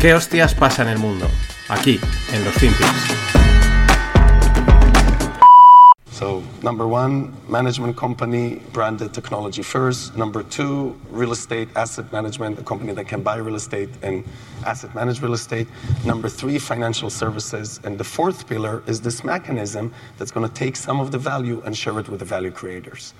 ¿Qué hostias pasa en el mundo? Aquí, en los FinPix. So, number one, management company, branded technology first. Number two, real estate asset management, a company that can buy real estate and asset manage real estate. Number three, financial services. And the fourth pillar is this mechanism that's going to take some of the value and share it with the value creators.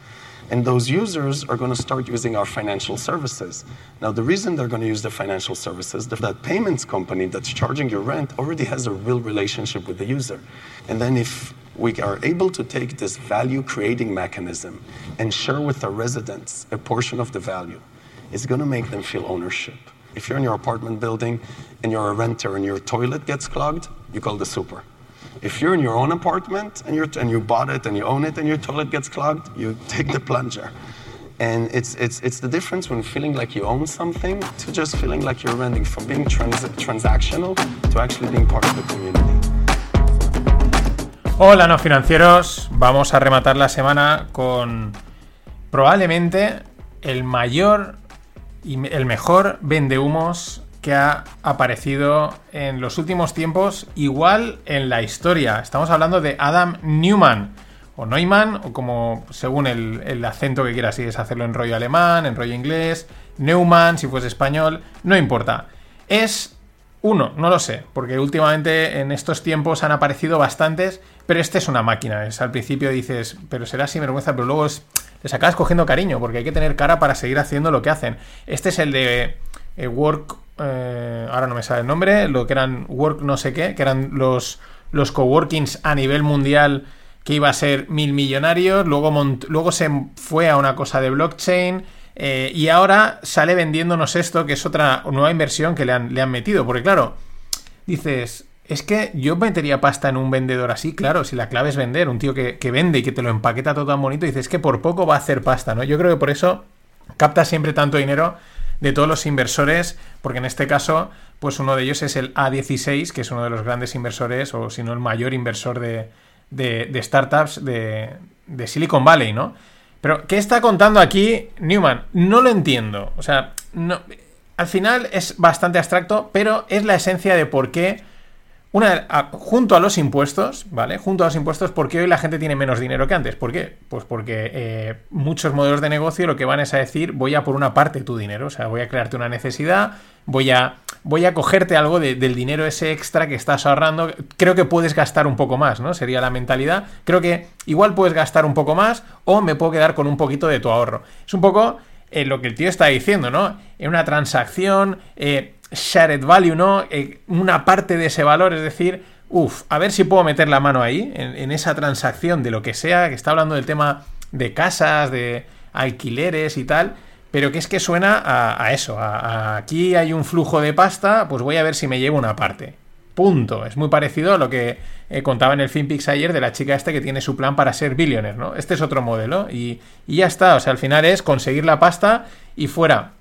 And those users are going to start using our financial services. Now, the reason they're going to use the financial services, that payments company that's charging your rent already has a real relationship with the user. And then if we are able to take this value creating mechanism and share with our residents a portion of the value, it's going to make them feel ownership. If you're in your apartment building and you're a renter and your toilet gets clogged, you call the super. If you're in your own apartment and, you're, and you bought it and you own it and your toilet gets clogged, you take the plunger. And it's, it's, it's the difference when feeling like you own something to just feeling like you're renting, from being trans transactional to actually being part of the community. Hola no financieros, vamos a rematar la semana con probablemente el mayor y el mejor vendehumos que ha aparecido en los últimos tiempos, igual en la historia. Estamos hablando de Adam Newman, o Neumann, o como según el, acento que quieras, si es hacerlo en rollo alemán, en rollo inglés, Neumann, si fuese español, no importa. Es uno, no lo sé, porque últimamente en estos tiempos han aparecido bastantes, pero este es una máquina. Es, al principio dices, pero será vergüenza, pero luego les acabas cogiendo cariño, porque hay que tener cara para seguir haciendo lo que hacen. Este es el de eh, Work eh, ahora no me sale el nombre, lo que eran Work no sé qué, que eran los, los coworkings a nivel mundial que iba a ser mil millonarios, luego, luego se fue a una cosa de blockchain eh, y ahora sale vendiéndonos esto, que es otra nueva inversión que le han, le han metido, porque claro, dices, es que yo metería pasta en un vendedor así, claro, si la clave es vender, un tío que, que, vende y que te lo empaqueta todo tan bonito, dices que por poco va a hacer pasta, ¿no? Yo creo que por eso capta siempre tanto dinero de todos los inversores, porque en este caso, pues uno de ellos es el A16, que es uno de los grandes inversores, o si no el mayor inversor de, de, startups de, de, Silicon Valley, ¿no? Pero, ¿qué está contando aquí Newman? No lo entiendo. O sea, al final es bastante abstracto, pero es la esencia de por qué una, junto a los impuestos, ¿vale? Junto a los impuestos, ¿por qué hoy la gente tiene menos dinero que antes? ¿Por qué? Pues porque eh, muchos modelos de negocio lo que van es a decir, voy a por una parte tu dinero, o sea, voy a crearte una necesidad, voy a, voy a cogerte algo del dinero ese extra que estás ahorrando, creo que puedes gastar un poco más, ¿no? Sería la mentalidad. Creo que igual puedes gastar un poco más o me puedo quedar con un poquito de tu ahorro. Es un poco eh, lo que el tío está diciendo, ¿no? En una transacción... Eh, shared value, ¿no? Eh, una parte de ese valor, es decir, uff, a ver si puedo meter la mano ahí, en, esa transacción de lo que sea, que está hablando del tema de casas, de alquileres y tal, pero que es que suena a, eso, aquí hay un flujo de pasta, pues voy a ver si me llevo una parte. Punto. Es muy parecido a lo que eh, contaba en el FinPix ayer de la chica este que tiene su plan para ser billionaire, ¿no? Este es otro modelo y, y ya está, o sea, al final es conseguir la pasta y fuera.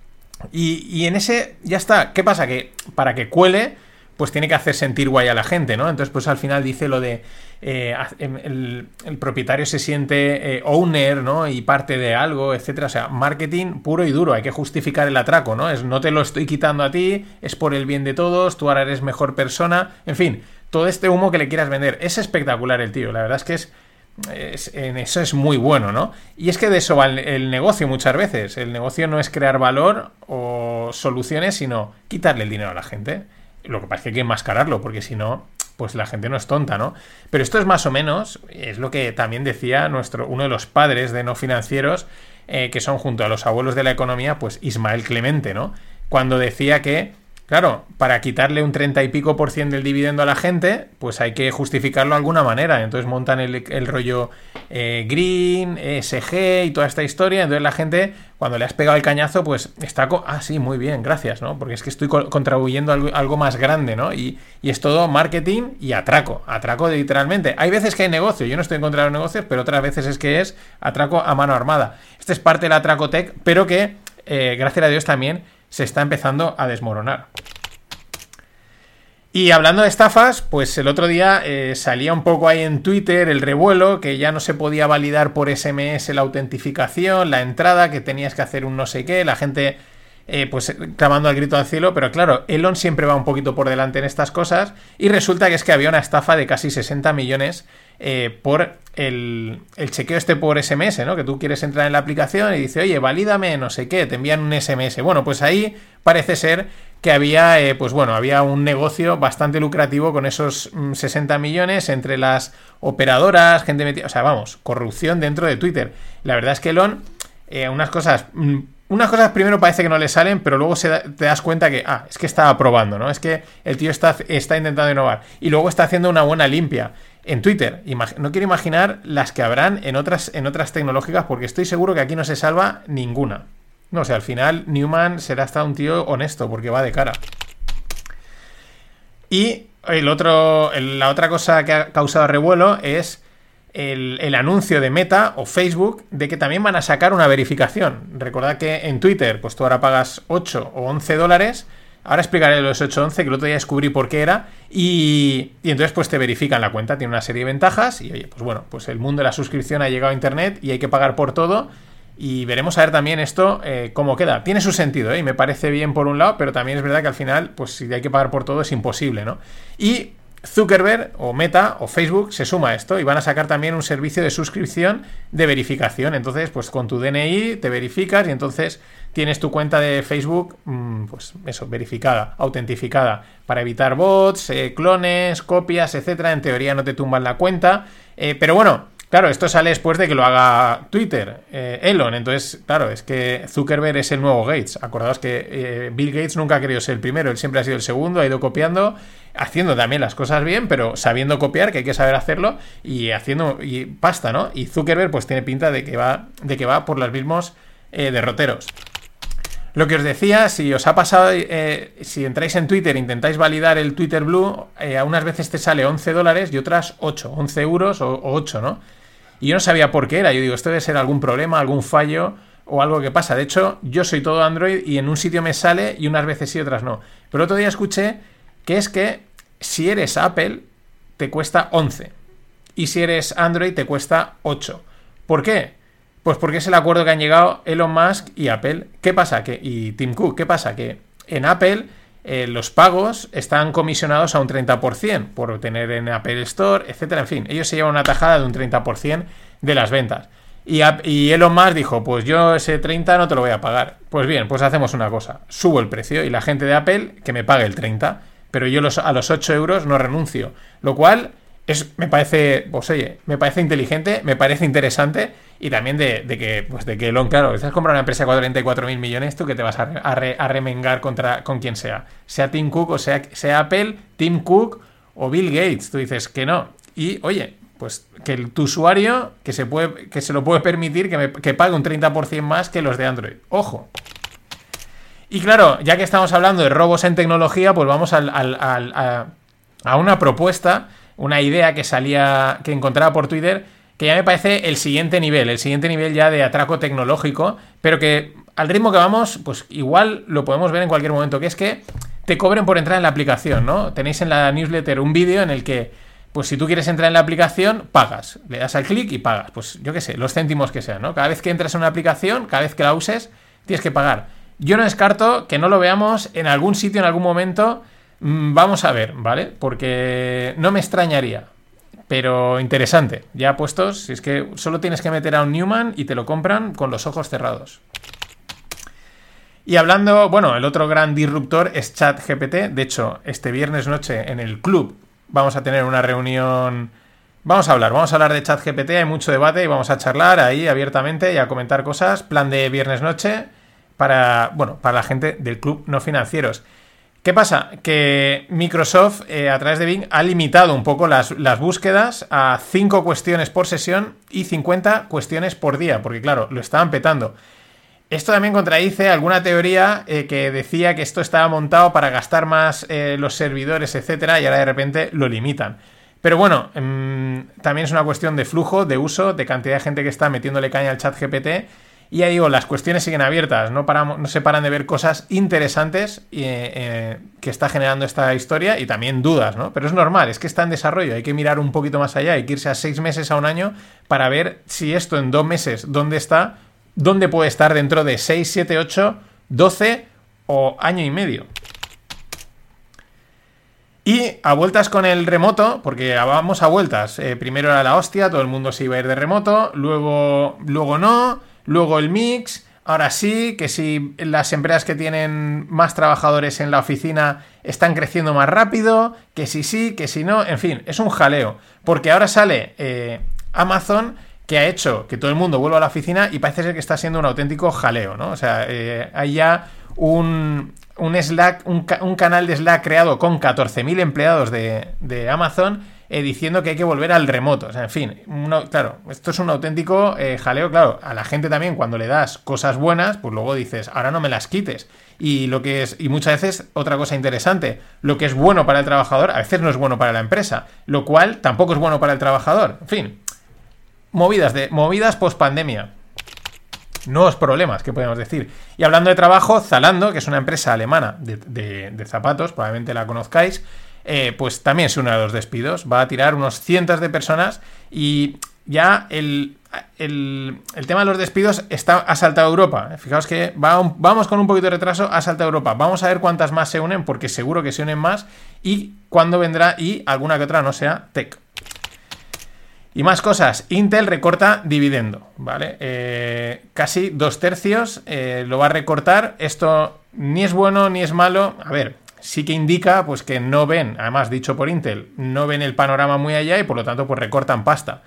Y, en ese, ya está. ¿Qué pasa? Que para que cuele, pues tiene que hacer sentir guay a la gente, ¿no? Entonces, pues al final dice lo de eh, em, el, propietario se siente eh, owner, ¿no? Y parte de algo, etcétera. O sea, marketing puro y duro. Hay que justificar el atraco, ¿no? Es no te lo estoy quitando a ti, es por el bien de todos, tú ahora eres mejor persona. En fin, todo este humo que le quieras vender. Es espectacular el tío. La verdad es que es en eso es muy bueno, ¿no? Y es que de eso va el, negocio muchas veces. El negocio no es crear valor o soluciones, sino quitarle el dinero a la gente. Lo que pasa es que hay que enmascararlo, porque si no, pues la gente no es tonta, ¿no? Pero esto es más o menos, es lo que también decía nuestro, uno de los padres de no financieros, eh, que son junto a los abuelos de la economía, pues Ismael Clemente, ¿no? Cuando decía que Claro, para quitarle un 30 y pico por cien del dividendo a la gente, pues hay que justificarlo de alguna manera. Entonces montan el, rollo eh, Green, ESG y toda esta historia. Entonces la gente, cuando le has pegado el cañazo, pues está... Ah, sí, muy bien, gracias, ¿no? Porque es que estoy contribuyendo algo, algo más grande, ¿no? Y, es todo marketing y atraco. Atraco literalmente. Hay veces que hay negocio, yo no estoy en contra de los negocios, pero otras veces es que es atraco a mano armada. Este es parte del atraco tech, pero que, eh, gracias a Dios también se está empezando a desmoronar. Y hablando de estafas, pues el otro día eh, salía un poco ahí en Twitter el revuelo, que ya no se podía validar por SMS la autentificación, la entrada, que tenías que hacer un no sé qué, la gente eh, pues clamando al grito al cielo, pero claro, Elon siempre va un poquito por delante en estas cosas y resulta que es que había una estafa de casi 60 millones eh, por el, chequeo este por SMS, ¿no? Que tú quieres entrar en la aplicación y dice, oye, valídame no sé qué, te envían un SMS. Bueno, pues ahí parece ser que había, eh, pues bueno, había un negocio bastante lucrativo con esos 60 mm, millones entre las operadoras, gente metida, o sea, vamos, corrupción dentro de Twitter. La verdad es que Elon, unas cosas mm, unas cosas primero parece que no le salen, pero luego se te das cuenta que, ah, es que está probando, ¿no? Es que el tío está, está intentando innovar. Y luego está haciendo una buena limpia en Twitter. no quiero imaginar las que habrán en otras, en otras tecnológicas, porque estoy seguro que aquí no se salva ninguna. No, o sea, al final Newman será hasta un tío honesto, porque va de cara. Y el otro, la otra cosa que ha causado revuelo es el, anuncio de Meta o Facebook de que también van a sacar una verificación. Recordad que en Twitter, pues tú ahora pagas 8 o 11 dólares. Ahora explicaré los 8 o 11, que el otro día descubrí por qué era. Y, y, entonces, pues te verifican la cuenta. Tiene una serie de ventajas. Y oye, pues bueno, pues el mundo de la suscripción ha llegado a Internet y hay que pagar por todo. Y veremos a ver también esto eh, cómo queda. Tiene su sentido, ¿eh? y me parece bien por un lado, pero también es verdad que al final, pues si hay que pagar por todo es imposible, ¿no? Y Zuckerberg o Meta o Facebook se suma a esto y van a sacar también un servicio de suscripción de verificación. Entonces, pues con tu DNI te verificas y entonces tienes tu cuenta de Facebook, mm, pues eso, verificada, autentificada, para evitar bots, eh, clones, copias, etcétera. En teoría no te tumban la cuenta. Eh, pero bueno, Claro, esto sale después de que lo haga Twitter, eh, Elon. Entonces, claro, es que Zuckerberg es el nuevo Gates. Acordaos que eh, Bill Gates nunca ha querido ser el primero, él siempre ha sido el segundo, ha ido copiando, haciendo también las cosas bien, pero sabiendo copiar, que hay que saber hacerlo, y haciendo y pasta, ¿no? Y Zuckerberg, pues tiene pinta de que va, de que va por los mismos eh, derroteros. Lo que os decía, si os ha pasado, si entráis en Twitter intentáis validar el Twitter Blue, a unas veces te sale 11 dólares y otras 8, 11 euros o 8, ¿no? Y yo no sabía por qué era. Yo digo, esto debe ser algún problema, algún fallo o algo que pasa. De hecho, yo soy todo Android y en un sitio me sale y unas veces sí, otras no. Pero otro día escuché que es que si eres Apple, te cuesta 11. Y si eres Android, te cuesta 8. ¿Por qué? Pues porque es el acuerdo que han llegado Elon Musk y Apple. ¿Qué pasa? Que, y Tim Cook, ¿qué pasa? Que en Apple eh, los pagos están comisionados a un 30% por tener en Apple Store, etcétera. En fin, ellos se llevan una tajada de un 30% de las ventas. Y, y, Elon Musk dijo, pues yo ese 30 no te lo voy a pagar. Pues bien, pues hacemos una cosa, subo el precio y la gente de Apple que me pague el 30, pero yo los, a los 8 euros no renuncio. Lo cual me parece, pues oye, me parece inteligente, me parece interesante y también de, que, pues de que Elon, claro, estás comprando una empresa de 44 mil millones, tú que te vas a, remengar contra, con quien sea, sea Tim Cook o sea, Apple, Tim Cook o Bill Gates, tú dices que no. Y oye, pues que tu usuario que se, puede, que se lo puede permitir que, que pague un 30% más que los de Android. Ojo. Y claro, ya que estamos hablando de robos en tecnología, pues vamos al, a una propuesta, una idea que salía, que encontraba por Twitter que ya me parece el siguiente nivel, el siguiente nivel ya de atraco tecnológico, pero que al ritmo que vamos, pues igual lo podemos ver en cualquier momento, que es que te cobren por entrar en la aplicación, ¿no? Tenéis en la newsletter un vídeo en el que, pues si tú quieres entrar en la aplicación, pagas, le das al clic y pagas, pues yo qué sé, los céntimos que sean, ¿no? Cada vez que entras en una aplicación, cada vez que la uses, tienes que pagar. Yo no descarto que no lo veamos en algún sitio, en algún momento, vamos a ver, ¿vale? Porque no me extrañaría, pero interesante. Ya puestos, si es que solo tienes que meter a un Newman y te lo compran con los ojos cerrados. Y hablando, bueno, el otro gran disruptor es ChatGPT. De hecho, este viernes noche en el club vamos a tener una reunión. Vamos a hablar, vamos a hablar de ChatGPT, hay mucho debate y vamos a charlar ahí abiertamente y a comentar cosas. Plan de viernes noche para, bueno, para la gente del club no financieros. ¿Qué pasa? Que Microsoft eh, a través de Bing ha limitado un poco las, búsquedas a 5 cuestiones por sesión y 50 cuestiones por día, porque claro, lo estaban petando. Esto también contradice alguna teoría eh, que decía que esto estaba montado para gastar más eh, los servidores, etcétera, y ahora de repente lo limitan. Pero bueno, mm, también es una cuestión de flujo, de uso, de cantidad de gente que está metiéndole caña al chat GPT y ya digo, las cuestiones siguen abiertas, no, paramos, no se paran de ver cosas interesantes eh, eh, que está generando esta historia y también dudas, ¿no? Pero es normal, es que está en desarrollo, hay que mirar un poquito más allá, hay que irse a seis meses a un año para ver si esto en dos meses, dónde está, dónde puede estar dentro de seis, siete, ocho, doce o año y medio. Y a vueltas con el remoto, porque vamos a vueltas. Eh, primero era la hostia, todo el mundo se iba a ir de remoto, luego, luego no, luego el mix, ahora sí, que si las empresas que tienen más trabajadores en la oficina están creciendo más rápido, que si sí, que si no, en fin, es un jaleo. Porque ahora sale eh, Amazon que ha hecho que todo el mundo vuelva a la oficina y parece ser que está siendo un auténtico jaleo, ¿no? O sea, eh, hay ya un, un Slack, un, canal de Slack creado con 14.000 empleados de, Amazon eh, diciendo que hay que volver al remoto. O sea, en fin, claro, esto es un auténtico eh, jaleo. Claro, a la gente también cuando le das cosas buenas, pues luego dices, ahora no me las quites. Y lo que es, y muchas veces, otra cosa interesante, lo que es bueno para el trabajador, a veces no es bueno para la empresa, lo cual tampoco es bueno para el trabajador. En fin, movidas de movidas post pandemia nuevos problemas, que podemos decir. Y hablando de trabajo, Zalando, que es una empresa alemana de, zapatos, probablemente la conozcáis, eh, pues también es uno de los despidos. Va a tirar unos cientos de personas y ya el, tema de los despidos está, ha saltado a Europa. Fijaos que vamos con un poquito de retraso, ha saltado a Europa. Vamos a ver cuántas más se unen, porque seguro que se unen más, y cuándo vendrá y alguna que otra no sea tech. Y más cosas, Intel recorta dividendo, ¿vale? Eh, casi dos tercios eh, lo va a recortar. Esto ni es bueno ni es malo. A ver, sí que indica pues que no ven, además dicho por Intel, no ven el panorama muy allá y por lo tanto pues recortan pasta.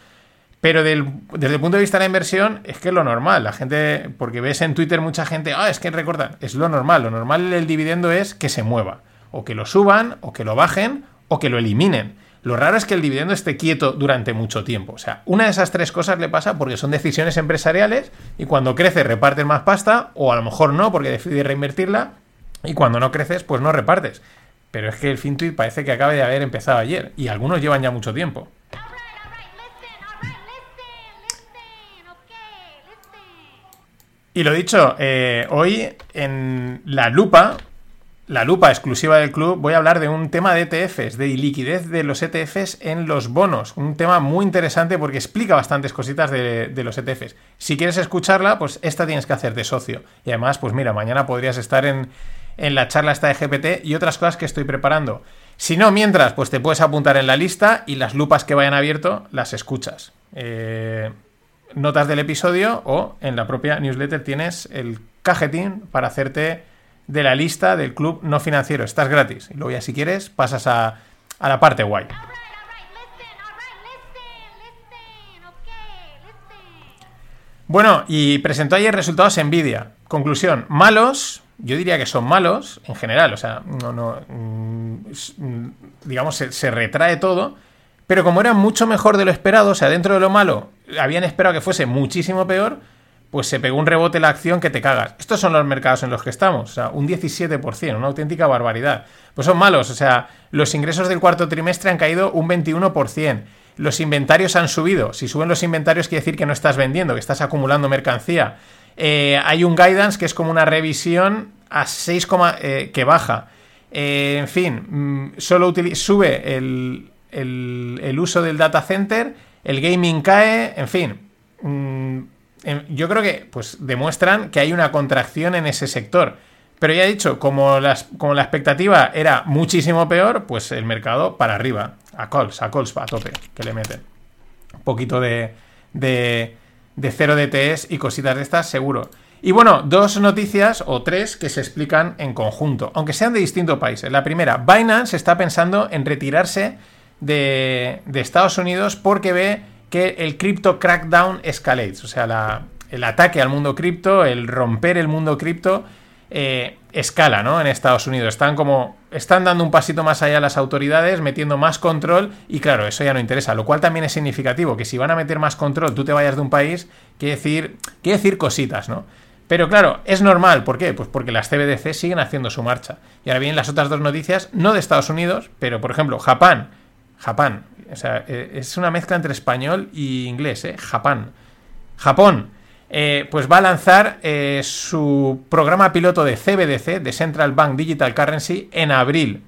Pero desde el punto de vista de la inversión es que es lo normal. La gente, porque ves en Twitter mucha gente, ah, es que recortan. Es lo normal. Lo normal del dividendo es que se mueva. O que lo suban, o que lo bajen, o que lo eliminen. Lo raro es que el dividendo esté quieto durante mucho tiempo. O sea, una de esas tres cosas le pasa porque son decisiones empresariales y cuando crece repartes más pasta o a lo mejor no porque decides reinvertirla y cuando no creces pues no repartes. Pero es que el FinTwit parece que acaba de haber empezado ayer y algunos llevan ya mucho tiempo. Y lo dicho, eh, hoy en la lupa la lupa exclusiva del club, voy a hablar de un tema de ETFs, de liquidez de los ETFs en los bonos. Un tema muy interesante porque explica bastantes cositas de, los ETFs. Si quieres escucharla, pues esta tienes que hacer de socio. Y además, pues mira, mañana podrías estar en, la charla esta de GPT y otras cosas que estoy preparando. Si no, mientras, pues te puedes apuntar en la lista y las lupas que vayan abierto las escuchas. Eh, notas del episodio o en la propia newsletter tienes el cajetín para hacerte de la lista del club no financiero. Estás gratis. Y luego ya si quieres pasas a, a la parte guay. Bueno, y presentó ayer resultados Nvidia. Conclusión, malos, yo diría que son malos en general, o sea, no, no, mm, digamos, se, se, retrae todo, pero como era mucho mejor de lo esperado, o sea, dentro de lo malo, habían esperado que fuese muchísimo peor, pues se pegó un rebote la acción que te cagas. Estos son los mercados en los que estamos, o sea, un 17%, una auténtica barbaridad. Pues son malos, o sea, los ingresos del cuarto trimestre han caído un 21%. Los inventarios han subido. Si suben los inventarios quiere decir que no estás vendiendo, que estás acumulando mercancía. Eh, hay un guidance que es como una revisión a 6, eh, que baja. Eh, en fin, mm, solo sube el, el, uso del data center, el gaming cae, en fin. Mm, yo creo que pues demuestran que hay una contracción en ese sector. Pero ya he dicho, como, las, como la expectativa era muchísimo peor, pues el mercado para arriba. A calls, a calls, a tope, que le meten. Un poquito de, de, de cero DTS y cositas de estas, seguro. Y bueno, dos noticias o tres que se explican en conjunto, aunque sean de distintos países. La primera, Binance está pensando en retirarse de, de Estados Unidos porque ve que el crypto crackdown escalates, o sea, el ataque al mundo cripto, el romper el mundo cripto, eh, escala, ¿no? En Estados Unidos. Están como. Están dando un pasito más allá las autoridades, metiendo más control, y claro, eso ya no interesa. Lo cual también es significativo, que si van a meter más control, tú te vayas de un país, quiere decir, quiere decir cositas, ¿no? Pero claro, es normal, ¿por qué? Pues porque las CBDC siguen haciendo su marcha. Y ahora vienen las otras dos noticias, no de Estados Unidos, pero por ejemplo, Japón. Japón, o sea, eh, es una mezcla entre español y inglés, ¿eh? Japón. Japón, eh, pues va a lanzar eh, su programa piloto de CBDC, de Central Bank Digital Currency, en abril.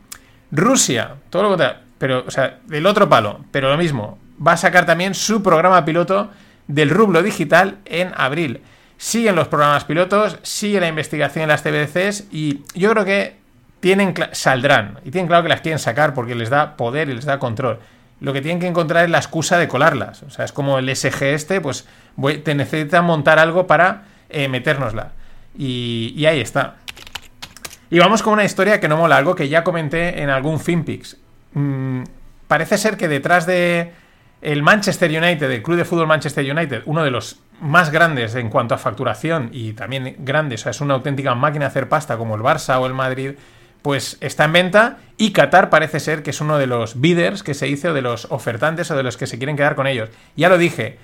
Rusia, todo lo contrario, pero, o sea, del otro palo, pero lo mismo. Va a sacar también su programa piloto del rublo digital en abril. siguen los programas pilotos, sigue la investigación en las TBCs y yo creo que tienen saldrán y tienen claro que las quieren sacar porque les da poder y les da control. Lo que tienen que encontrar es la excusa de colarlas. O sea, es como el SG este, pues te necesitan montar algo para eh, metérnosla. Y, ahí está. Y vamos con una historia que no mola, algo que ya comenté en algún FinPix. Mm, parece ser que detrás de el Manchester United, el club de fútbol Manchester United, uno de los más grandes en cuanto a facturación y también grandes, o sea, es una auténtica máquina de hacer pasta como el Barça o el Madrid, pues está en venta y Qatar parece ser que es uno de los bidders que se hizo, de los ofertantes o de los que se quieren quedar con ellos. Ya lo dije,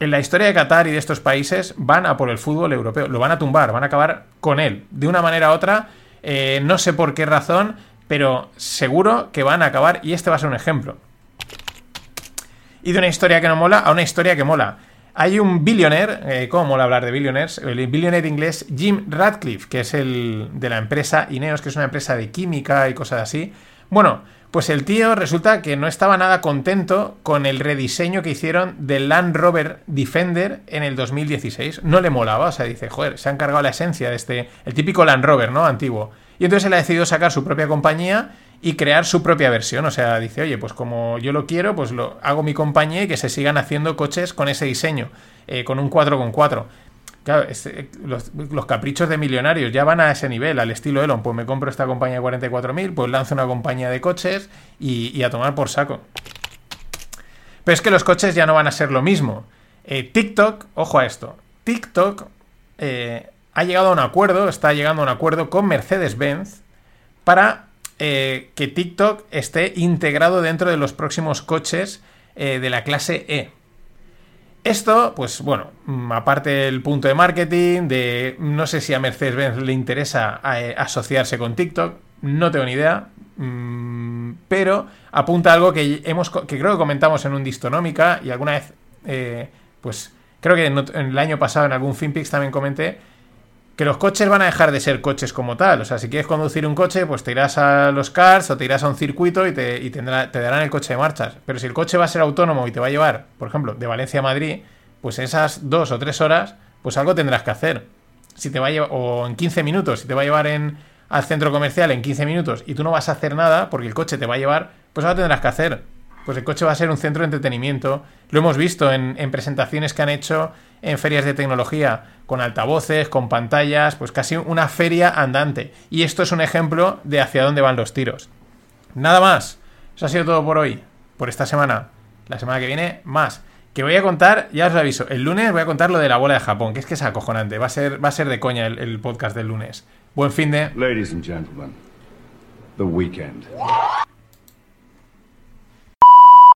en la historia de Qatar y de estos países van a por el fútbol europeo, lo van a tumbar, van a acabar con él, de una manera u otra eh, no sé por qué razón, pero seguro que van a acabar y este va a ser un ejemplo. Y de una historia que no mola a una historia que mola. Hay un billionaire, eh, ¿cómo mola hablar de billionaires? El billionaire inglés Jim Radcliffe, que es el de la empresa Ineos, que es una empresa de química y cosas así. Bueno, pues el tío resulta que no estaba nada contento con el rediseño que hicieron del Land Rover Defender en el 2016. No le molaba, o sea, dice, joder, se han cargado la esencia de este, el típico Land Rover, ¿no? Antiguo. Y entonces él ha decidido sacar su propia compañía y crear su propia versión. O sea, dice, oye, pues como yo lo quiero, pues lo hago mi compañía y que se sigan haciendo coches con ese diseño, eh, con un 4x4. Claro, eh, los, caprichos de millonarios ya van a ese nivel, al estilo Elon. Pues me compro esta compañía de 44.000, pues lanzo una compañía de coches y, a tomar por saco. Pero es que los coches ya no van a ser lo mismo. Eh, TikTok, ojo a esto, TikTok eh, ha llegado a un acuerdo, está llegando a un acuerdo con Mercedes-Benz para que TikTok esté integrado dentro de los próximos coches de la clase E. Esto, pues bueno, mm, aparte del punto de marketing, de no sé si a Mercedes-Benz le interesa eh, asociarse con TikTok, no tengo ni idea, mm, pero apunta algo que, hemos, que creo que comentamos en un Distonómica y alguna vez, eh, pues creo que en, el año pasado en algún FinPix también comenté que los coches van a dejar de ser coches como tal. O sea, si quieres conducir un coche, pues te irás a los cars o te irás a un circuito y, te, darán el coche de marchas. Pero si el coche va a ser autónomo y te va a llevar, por ejemplo, de Valencia a Madrid, pues esas dos o tres horas, pues algo tendrás que hacer. Si te va a llevar, o en 15 minutos, si te va a llevar en, al centro comercial en 15 minutos y tú no vas a hacer nada porque el coche te va a llevar, pues algo tendrás que hacer. Pues el coche va a ser un centro de entretenimiento. Lo hemos visto en, en presentaciones que han hecho en ferias de tecnología con altavoces, con pantallas, pues casi una feria andante. Y esto es un ejemplo de hacia dónde van los tiros. Nada más. Eso ha sido todo por hoy, por esta semana. La semana que viene, más. Que voy a contar, ya os lo aviso, el lunes voy a contar lo de la bola de Japón, que es que es acojonante. Va a ser, va a ser de coña el, el podcast del lunes. Buen fin de. Ladies and gentlemen, the weekend.